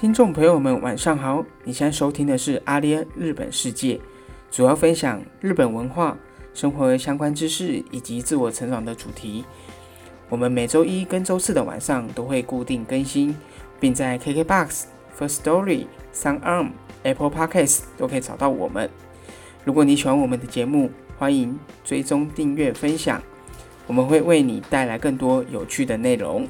听众朋友们，晚上好！你现在收听的是阿联日本世界，主要分享日本文化、生活相关知识以及自我成长的主题。我们每周一跟周四的晚上都会固定更新，并在 KKBOX、First Story、SoundArm、Apple Podcasts 都可以找到我们。如果你喜欢我们的节目，欢迎追踪、订阅、分享，我们会为你带来更多有趣的内容。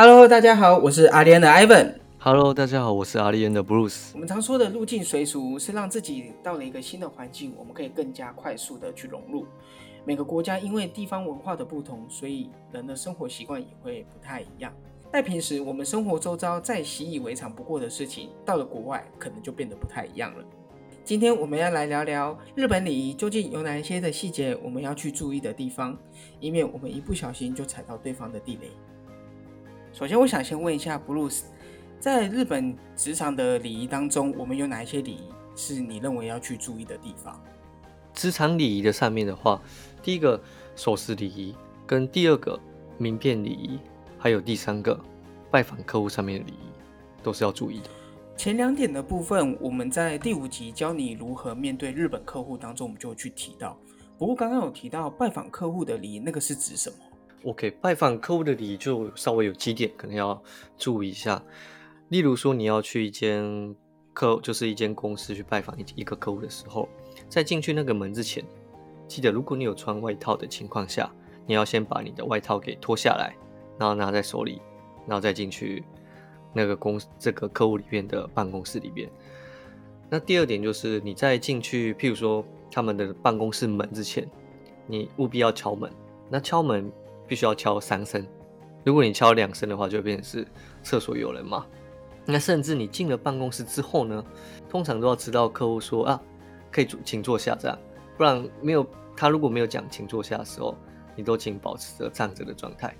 Hello，大家好，我是阿联的 Ivan。Hello，大家好，我是阿利安的 Bruce。我们常说的入境随俗，是让自己到了一个新的环境，我们可以更加快速的去融入。每个国家因为地方文化的不同，所以人的生活习惯也会不太一样。在平时我们生活周遭再习以为常不过的事情，到了国外可能就变得不太一样了。今天我们要来聊聊日本礼仪究竟有哪一些的细节我们要去注意的地方，以免我们一不小心就踩到对方的地雷。首先，我想先问一下 Bruce，在日本职场的礼仪当中，我们有哪一些礼仪是你认为要去注意的地方？职场礼仪的上面的话，第一个守时礼仪，跟第二个名片礼仪，还有第三个拜访客户上面的礼仪，都是要注意的。前两点的部分，我们在第五集教你如何面对日本客户当中，我们就有去提到。不过刚刚有提到拜访客户的礼仪，那个是指什么？OK，拜访客户的礼仪就稍微有几点可能要注意一下，例如说你要去一间客，就是一间公司去拜访一一个客户的时候，在进去那个门之前，记得如果你有穿外套的情况下，你要先把你的外套给脱下来，然后拿在手里，然后再进去那个公这个客户里面的办公室里边。那第二点就是你在进去，譬如说他们的办公室门之前，你务必要敲门。那敲门必须要敲三声，如果你敲两声的话，就会变成是厕所有人嘛。那甚至你进了办公室之后呢，通常都要知道客户说啊，可以坐请坐下这样，不然没有他如果没有讲请坐下的时候，你都请保持着站着的状态。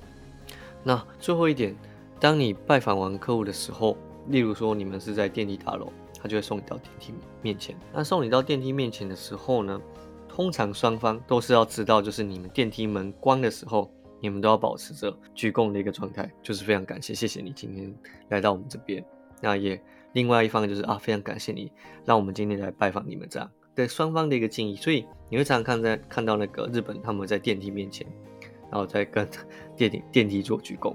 那最后一点，当你拜访完客户的时候，例如说你们是在电梯大楼，他就会送你到电梯面前。那送你到电梯面前的时候呢，通常双方都是要知道，就是你们电梯门关的时候，你们都要保持着鞠躬的一个状态，就是非常感谢，谢谢你今天来到我们这边。那也另外一方就是啊，非常感谢你让我们今天来拜访你们这样对双方的一个敬意。所以你会常常看在看到那个日本他们在电梯面前，然后再跟 电梯电梯做鞠躬。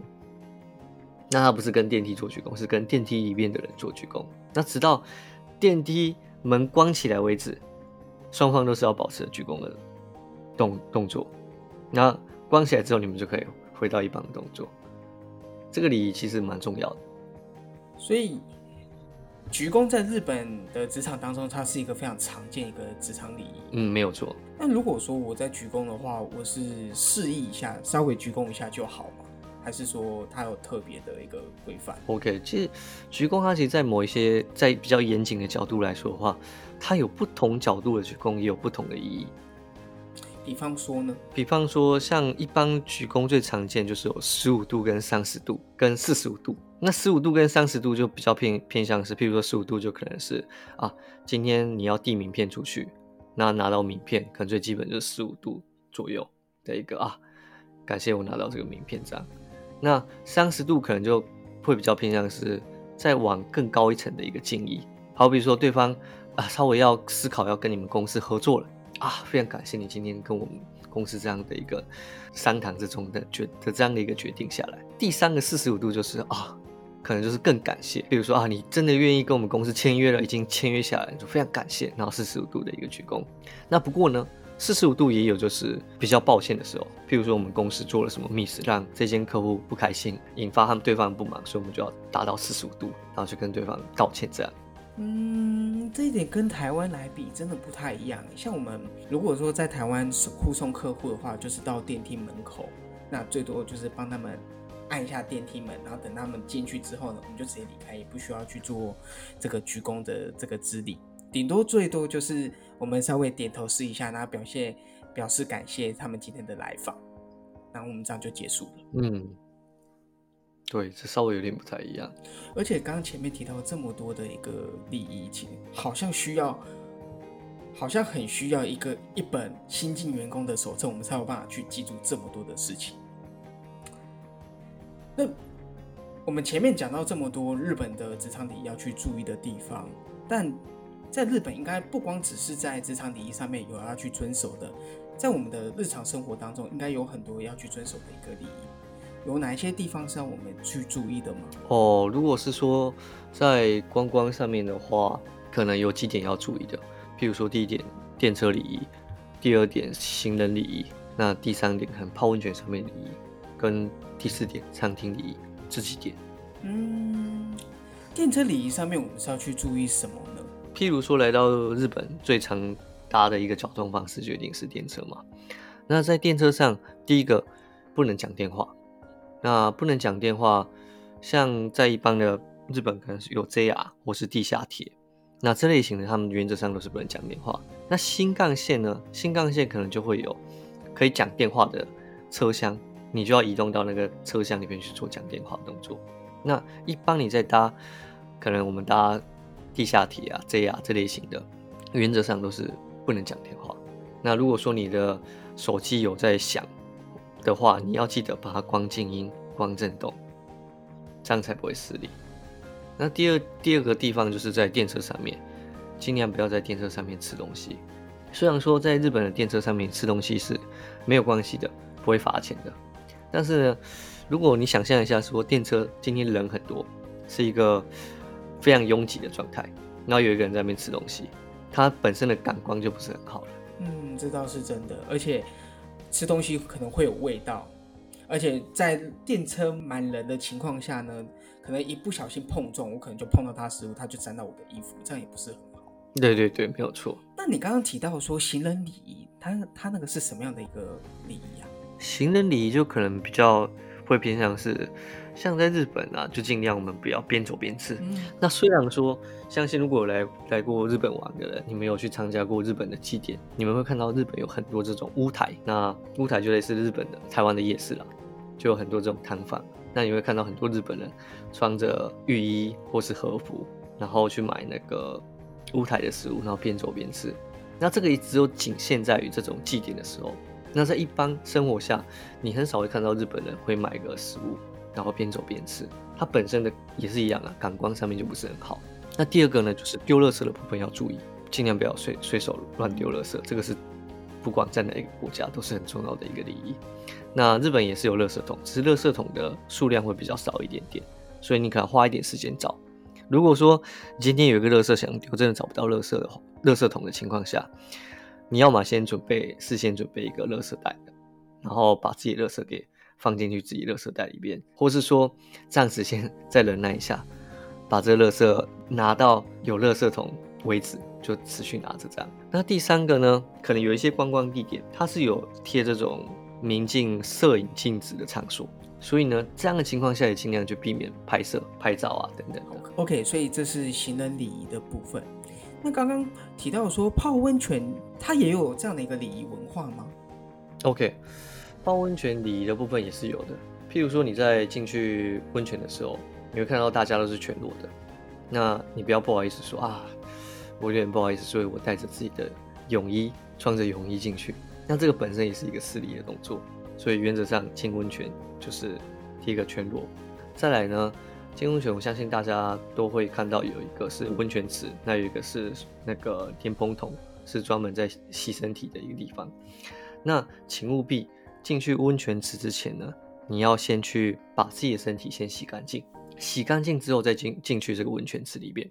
那他不是跟电梯做鞠躬，是跟电梯里面的人做鞠躬。那直到电梯门关起来为止，双方都是要保持鞠躬的动动作。那关起来之后，你们就可以回到一般的动作。这个礼仪其实蛮重要的。所以，鞠躬在日本的职场当中，它是一个非常常见一个职场礼仪。嗯，没有错。那如果说我在鞠躬的话，我是示意一下，稍微鞠躬一下就好吗？还是说它有特别的一个规范？OK，其实鞠躬它其实，在某一些在比较严谨的角度来说的话，它有不同角度的鞠躬，也有不同的意义。比方说呢？比方说，像一般鞠躬最常见就是有十五度、跟三十度、跟四十五度。那十五度跟三十度就比较偏偏向是，譬如说十五度就可能是啊，今天你要递名片出去，那拿到名片可能最基本就是十五度左右的一个啊，感谢我拿到这个名片这样。那三十度可能就会比较偏向是再往更高一层的一个敬意，好比说对方啊稍微要思考要跟你们公司合作了。啊，非常感谢你今天跟我们公司这样的一个商谈之中的决的这样的一个决定下来。第三个四十五度就是啊，可能就是更感谢，比如说啊，你真的愿意跟我们公司签约了，已经签约下来，就非常感谢。然后四十五度的一个鞠躬。那不过呢，四十五度也有就是比较抱歉的时候，譬如说我们公司做了什么 miss，让这间客户不开心，引发他们对方不满，所以我们就要达到四十五度，然后去跟对方道歉这样。嗯，这一点跟台湾来比真的不太一样。像我们如果说在台湾护送客户的话，就是到电梯门口，那最多就是帮他们按一下电梯门，然后等他们进去之后呢，我们就直接离开，也不需要去做这个鞠躬的这个之礼。顶多最多就是我们稍微点头示一下，然后表现表示感谢他们今天的来访，然后我们这样就结束了。嗯，对，这稍微有点不太一样。而且刚刚前面提到这么多的一个礼仪，其实好像需要好像很需要一个一本新进员工的手册，我们才有办法去记住这么多的事情。那我们前面讲到这么多日本的职场礼仪要去注意的地方，但在日本应该不光只是在职场礼仪上面有要去遵守的，在我们的日常生活当中，应该有很多要去遵守的一个礼仪。有哪一些地方是要我们去注意的吗？哦，如果是说在观光上面的话，可能有几点要注意的，譬如说第一点电车礼仪，第二点行人礼仪，那第三点可能泡温泉上面礼仪，跟第四点餐厅礼仪这几点。嗯，电车礼仪上面我们是要去注意什么呢？譬如说来到日本最常搭的一个交通方式就一定是电车嘛。那在电车上，第一个不能讲电话。那不能讲电话，像在一般的日本可能是有 JR 或是地下铁，那这类型的他们原则上都是不能讲电话。那新干线呢？新干线可能就会有可以讲电话的车厢，你就要移动到那个车厢里面去做讲电话动作。那一般你在搭，可能我们搭地下铁啊、JR 这类型的，原则上都是不能讲电话。那如果说你的手机有在响，的话，你要记得把它关静音、关震动，这样才不会失礼。那第二第二个地方就是在电车上面，尽量不要在电车上面吃东西。虽然说在日本的电车上面吃东西是没有关系的，不会罚钱的，但是呢，如果你想象一下，说电车今天人很多，是一个非常拥挤的状态，然后有一个人在那边吃东西，他本身的感官就不是很好了。嗯，这倒是真的，而且。吃东西可能会有味道，而且在电车满人的情况下呢，可能一不小心碰撞，我可能就碰到他食物，他就沾到我的衣服，这样也不是很好。对对对，没有错。那你刚刚提到说行人礼仪，他他那个是什么样的一个礼仪啊？行人礼仪就可能比较会偏向是。像在日本啊，就尽量我们不要边走边吃。那虽然说，相信如果来来过日本玩的人，你们有去参加过日本的祭典，你们会看到日本有很多这种屋台。那屋台就类似日本的台湾的夜市了，就有很多这种摊贩。那你会看到很多日本人穿着浴衣或是和服，然后去买那个屋台的食物，然后边走边吃。那这个也只有仅限在于这种祭典的时候。那在一般生活下，你很少会看到日本人会买个食物。然后边走边吃，它本身的也是一样啊，感官上面就不是很好。那第二个呢，就是丢垃圾的部分要注意，尽量不要随随手乱丢垃圾，这个是不管在哪一个国家都是很重要的一个礼仪。那日本也是有垃圾桶，只是垃圾桶的数量会比较少一点点，所以你可能花一点时间找。如果说今天有一个垃圾想丢，真的找不到垃圾的垃圾桶的情况下，你要么先准备事先准备一个垃圾袋，然后把自己垃圾给。放进去自己垃圾袋里边，或是说暂时先再忍耐一下，把这垃圾拿到有垃圾桶为止，就持续拿着这样。那第三个呢，可能有一些观光地点，它是有贴这种明镜摄影镜子的场所，所以呢，这样的情况下也尽量就避免拍摄、拍照啊等等的。OK，所以这是行人礼仪的部分。那刚刚提到说泡温泉，它也有这样的一个礼仪文化吗？OK。泡温泉礼仪的部分也是有的，譬如说你在进去温泉的时候，你会看到大家都是全裸的，那你不要不好意思说啊，我有点不好意思，所以我带着自己的泳衣，穿着泳衣进去，那这个本身也是一个失礼的动作，所以原则上进温泉就是第一个全裸。再来呢，金温泉我相信大家都会看到有一个是温泉池，那有一个是那个天蓬桶，是专门在洗身体的一个地方，那请务必。进去温泉池之前呢，你要先去把自己的身体先洗干净，洗干净之后再进进去这个温泉池里边，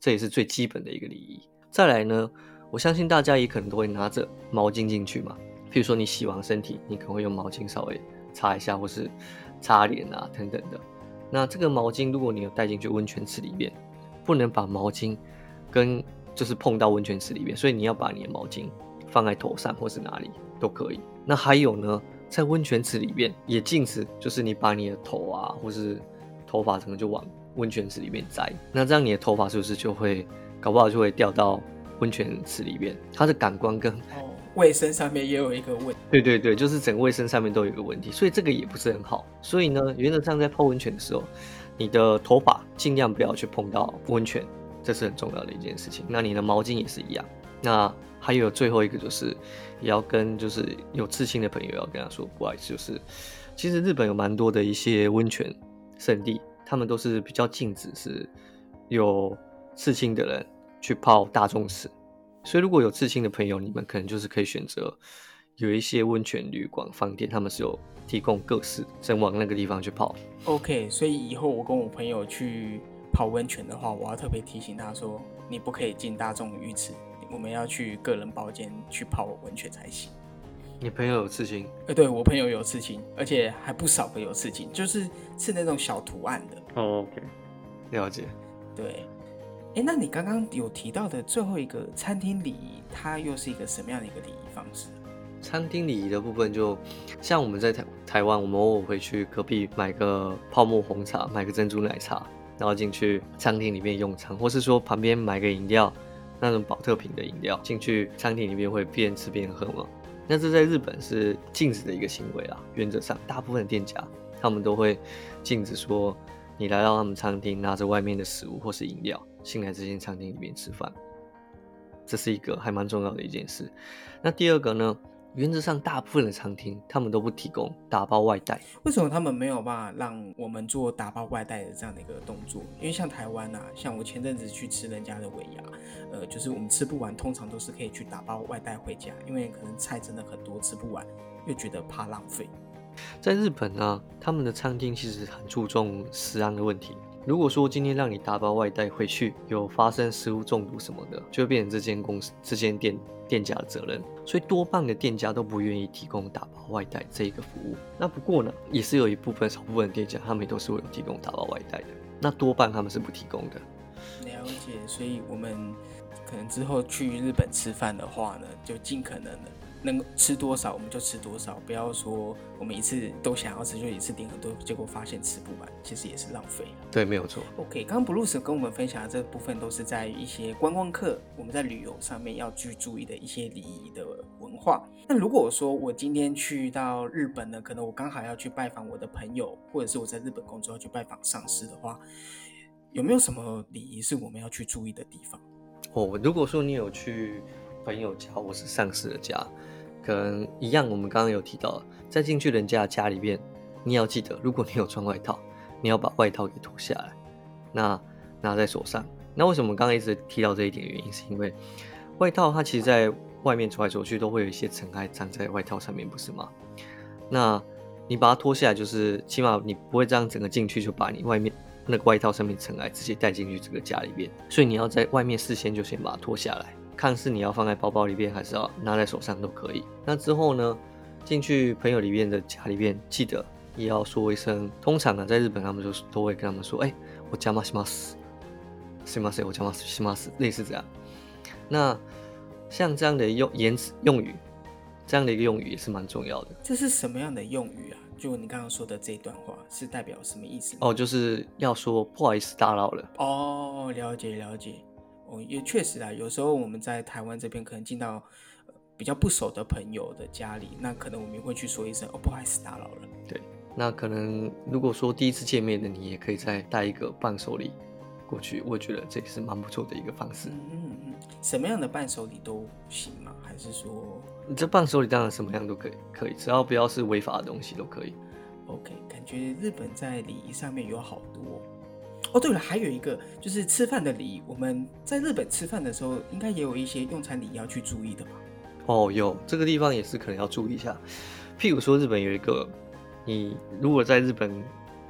这也是最基本的一个礼仪。再来呢，我相信大家也可能都会拿着毛巾进去嘛，譬如说你洗完身体，你可能会用毛巾稍微擦一下，或是擦脸啊等等的。那这个毛巾如果你有带进去温泉池里面，不能把毛巾跟就是碰到温泉池里面，所以你要把你的毛巾放在头上或是哪里都可以。那还有呢？在温泉池里面也禁止，就是你把你的头啊，或是头发，可能就往温泉池里面摘。那这样你的头发是不是就会搞不好就会掉到温泉池里面？它的感官跟卫生上面也有一个问题。对对对，就是整个卫生上面都有一个问题，所以这个也不是很好。所以呢，原则上在泡温泉的时候，你的头发尽量不要去碰到温泉，这是很重要的一件事情。那你的毛巾也是一样。那还有最后一个就是，也要跟就是有刺青的朋友要跟他说，不好意思，就是其实日本有蛮多的一些温泉圣地，他们都是比较禁止是有刺青的人去泡大众池，所以如果有刺青的朋友，你们可能就是可以选择有一些温泉旅馆、饭店，他们是有提供各式，先往那个地方去泡。OK，所以以后我跟我朋友去泡温泉的话，我要特别提醒他说，你不可以进大众浴池，我们要去个人包间去泡温泉才行。你朋友有刺青？呃，对我朋友有刺青，而且还不少个有刺青，就是刺那种小图案的。哦，OK，了解。对，哎，那你刚刚有提到的最后一个餐厅礼仪，它又是一个什么样的一个礼仪方式？餐厅礼仪的部分就，像我们在台台湾，我们偶尔会去隔壁买个泡沫红茶，买个珍珠奶茶，然后进去餐厅里面用餐，或是说旁边买个饮料，那种保特瓶的饮料，进去餐厅里面会边吃边喝嘛。那这在日本是禁止的一个行为啊，原则上大部分店家他们都会禁止说你来到他们餐厅拿着外面的食物或是饮料进来这间餐厅里面吃饭，这是一个还蛮重要的一件事。那第二个呢？原则上，大部分的餐厅他们都不提供打包外带。为什么他们没有办法让我们做打包外带的这样的一个动作？因为像台湾啊，像我前阵子去吃人家的尾牙，呃，就是我们吃不完，通常都是可以去打包外带回家，因为可能菜真的很多吃不完，又觉得怕浪费。在日本呢，他们的餐厅其实很注重食安的问题。如果说今天让你打包外带回去，有发生食物中毒什么的，就会变成这间公司、这间店店家的责任。所以多半的店家都不愿意提供打包外带这一个服务。那不过呢，也是有一部分少部分的店家，他们也都是会有提供打包外带的。那多半他们是不提供的。了解，所以我们可能之后去日本吃饭的话呢，就尽可能的能吃多少我们就吃多少，不要说我们一次都想要吃就一次点很多，结果发现吃不完，其实也是浪费。对，没有错。OK，刚刚 Bruce 跟我们分享的这部分都是在一些观光客我们在旅游上面要去注意的一些礼仪的文化。那如果说我今天去到日本呢，可能我刚好要去拜访我的朋友，或者是我在日本工作要去拜访上司的话，有没有什么礼仪是我们要去注意的地方？哦，如果说你有去朋友家或是上司的家，可能一样，我们刚刚有提到，在进去人家家里面，你要记得，如果你有穿外套，你要把外套给脱下来，那拿在手上。那为什么刚刚一直提到这一点？原因是因为外套它其实在外面走来走去都会有一些尘埃粘在外套上面，不是吗？那你把它脱下来，就是起码你不会这样整个进去就把你外面那个外套上面尘埃直接带进去这个家里面，所以你要在外面事先就先把它脱下来，看是你要放在包包里边，还是要拿在手上都可以。那之后呢，进去朋友里面的家里边，记得也要说一声。通常啊，在日本他们就都会跟他们说，哎、我加马西马斯，すみません，我加马西马斯，类似这样。那像这样的用言辞用语，这样的一个用语也是蛮重要的。这是什么样的用语啊？就你刚刚说的这一段话是代表什么意思？哦，就是要说不好意思打扰了。哦，了解了解。 哦，也确实啊，有时候我们在台湾这边可能进到、呃、比较不熟的朋友的家里，那可能我们也会去说一声哦，不好意思打扰了。对，那可能如果说第一次见面的你，也可以再带一个伴手礼过去，我觉得这也是蛮不错的一个方式。嗯嗯嗯，什么样的伴手礼都行吗？还是说你这伴手礼当然什么样都可以，可以，只要不要是违法的东西都可以。OK？感觉日本在礼仪上面有好多哦。对了，还有一个就是吃饭的礼仪，我们在日本吃饭的时候，应该也有一些用餐礼仪要去注意的吧？哦，有这个地方也是可能要注意一下。譬如说，日本有一个，你如果在日本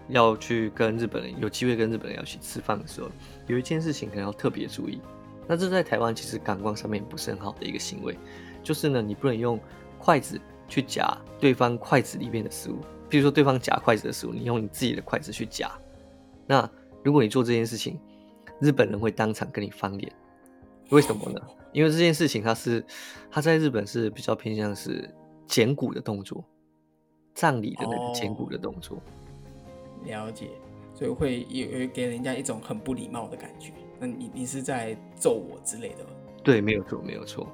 要去跟日本人有机会跟日本人要去吃饭的时候，有一件事情可能要特别注意。那这在台湾其实感官上面不是很好的一个行为，就是呢，你不能用筷子去夹对方筷子里面的食物。譬如说，对方夹筷子的食物，你用你自己的筷子去夹。那如果你做这件事情，日本人会当场跟你翻脸。为什么呢？因为这件事情它是，它在日本是比较偏向是剪骨的动作，葬礼的那个剪骨的动作。了解，所以会有有给人家一种很不礼貌的感觉。那你你是在揍我之类的吗？对，没有错，没有错。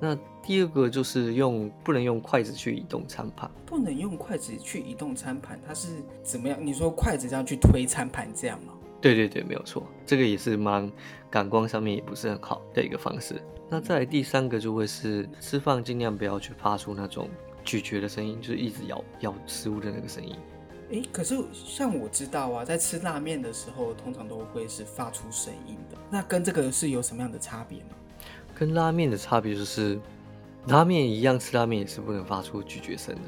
那第二个就是用不能用筷子去移动餐盘。不能用筷子去移动餐盘，它是怎么样？你说筷子这样去推餐盘这样吗？对对对，没有错，这个也是蛮感官上面也不是很好的一个方式。那再来第三个就会是吃饭尽量不要去发出那种咀嚼的声音，就是一直咬咬食物的那个声音。诶，可是像我知道啊，在吃拉面的时候，通常都会是发出声音的。那跟这个是有什么样的差别吗？跟拉面的差别就是，拉面一样吃拉面也是不能发出咀嚼声的。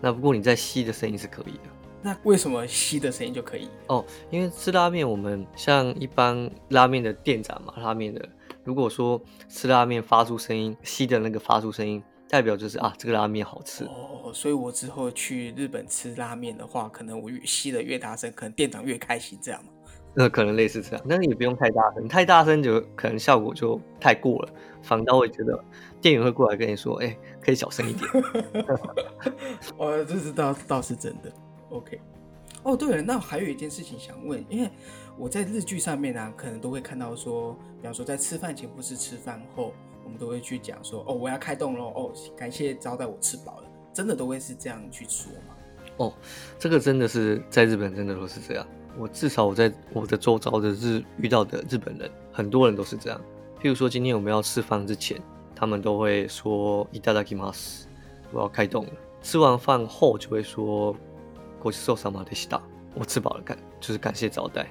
那不过你在吸的声音是可以的。那为什么吸的声音就可以？哦，因为吃拉面，我们像一般拉面的店长嘛，拉面的，如果说吃拉面发出声音，吸的那个发出声音，代表就是啊，这个拉面好吃。哦，所以我之后去日本吃拉面的话，可能我越吸的越大声，可能店长越开心，这样嘛？那可能类似这样，但是也不用太大声，太大声就可能效果就太过了，反倒会觉得店员会过来跟你说，哎，可以小声一点。哦，这是倒倒是真的。OK，哦对了，那还有一件事情想问，因为我在日剧上面呢，可能都会看到说，比方说在吃饭前或是吃饭后，我们都会去讲说，哦，我要开动喽，哦，感谢招待我吃饱了，真的都会是这样去说吗？哦，这个真的是在日本真的都是这样，我至少我在我的周遭的日遇到的日本人，很多人都是这样。譬如说今天我们要吃饭之前，他们都会说いただきます，我要开动了。吃完饭后就会说。 过去受伤吗？得西大，我吃饱了，感就是感谢招待。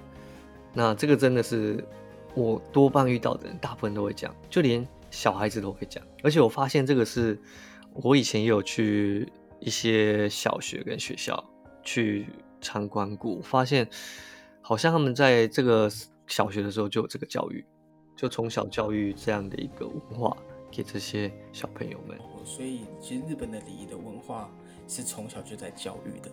那这个真的是我多半遇到的人，大部分都会讲，就连小孩子都会讲。而且我发现这个是我以前也有去一些小学跟学校去参观过，发现好像他们在这个小学的时候就有这个教育，就从小教育这样的一个文化给这些小朋友们。所以其实日本的礼仪的文化是从小就在教育的。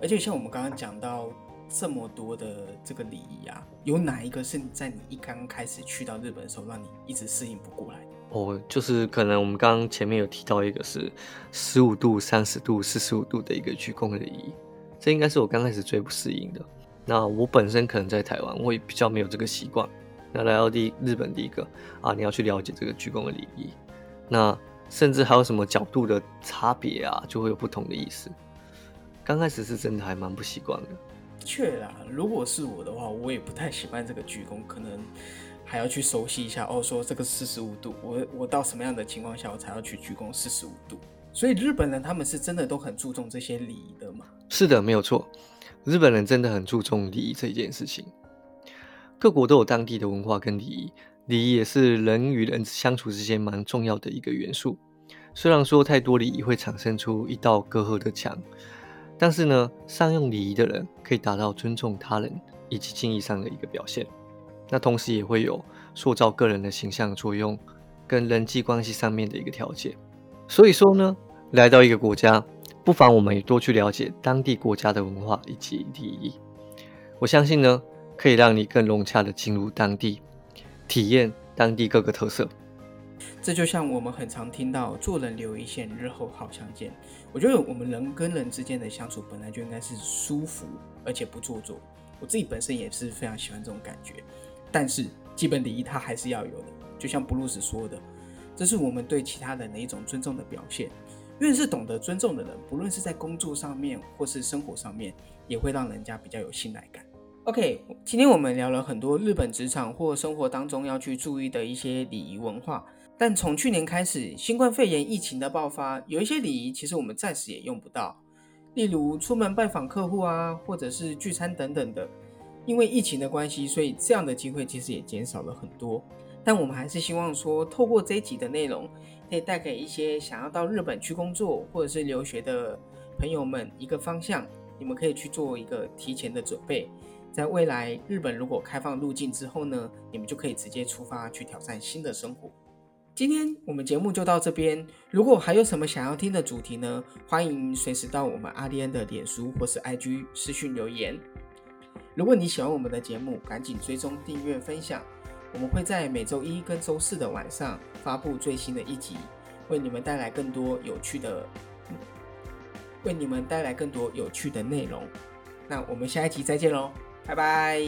而且像我们刚刚讲到这么多的这个礼仪啊，有哪一个是在你一刚开始去到日本的时候，让你一直适应不过来？哦，就是可能我们刚刚前面有提到一个是十五度、三十度、四十五度的一个鞠躬礼仪，这应该是我刚开始最不适应的。那我本身可能在台湾，我也比较没有这个习惯。那来到第日本第一个啊，你要去了解这个鞠躬的礼仪，那甚至还有什么角度的差别啊，就会有不同的意思。刚开始是真的还蛮不习惯的，确啦。如果是我的话，我也不太喜欢这个鞠躬，可能还要去熟悉一下哦。说这个四十五度，我我到什么样的情况下我才要去鞠躬四十五度？所以日本人他们是真的都很注重这些礼仪的嘛？是的，没有错。日本人真的很注重礼仪这一件事情。各国都有当地的文化跟礼仪，礼仪也是人与人相处之间蛮重要的一个元素。虽然说太多礼仪会产生出一道隔阂的墙。但是呢，善用礼仪的人可以达到尊重他人以及敬意上的一个表现，那同时也会有塑造个人的形象作用，跟人际关系上面的一个调节。所以说呢，来到一个国家，不妨我们也多去了解当地国家的文化以及礼仪。我相信呢，可以让你更融洽的进入当地，体验当地各个特色。这就像我们很常听到“做人留一线，日后好相见”。我觉得我们人跟人之间的相处本来就应该是舒服，而且不做作。我自己本身也是非常喜欢这种感觉。但是基本礼仪它还是要有的，就像布鲁斯说的，这是我们对其他人的一种尊重的表现。越是懂得尊重的人，不论是在工作上面或是生活上面，也会让人家比较有信赖感。OK，今天我们聊了很多日本职场或生活当中要去注意的一些礼仪文化。但从去年开始，新冠肺炎疫情的爆发，有一些礼仪其实我们暂时也用不到，例如出门拜访客户啊，或者是聚餐等等的。因为疫情的关系，所以这样的机会其实也减少了很多。但我们还是希望说，透过这一集的内容，可以带给一些想要到日本去工作或者是留学的朋友们一个方向，你们可以去做一个提前的准备，在未来日本如果开放入境之后呢，你们就可以直接出发去挑战新的生活。今天我们节目就到这边。如果还有什么想要听的主题呢？欢迎随时到我们阿迪恩的脸书或是 IG 私讯留言。如果你喜欢我们的节目，赶紧追踪、订阅、分享。我们会在每周一跟周四的晚上发布最新的一集，为你们带来更多有趣的，为你们带来更多有趣的内容。那我们下一集再见喽，拜拜。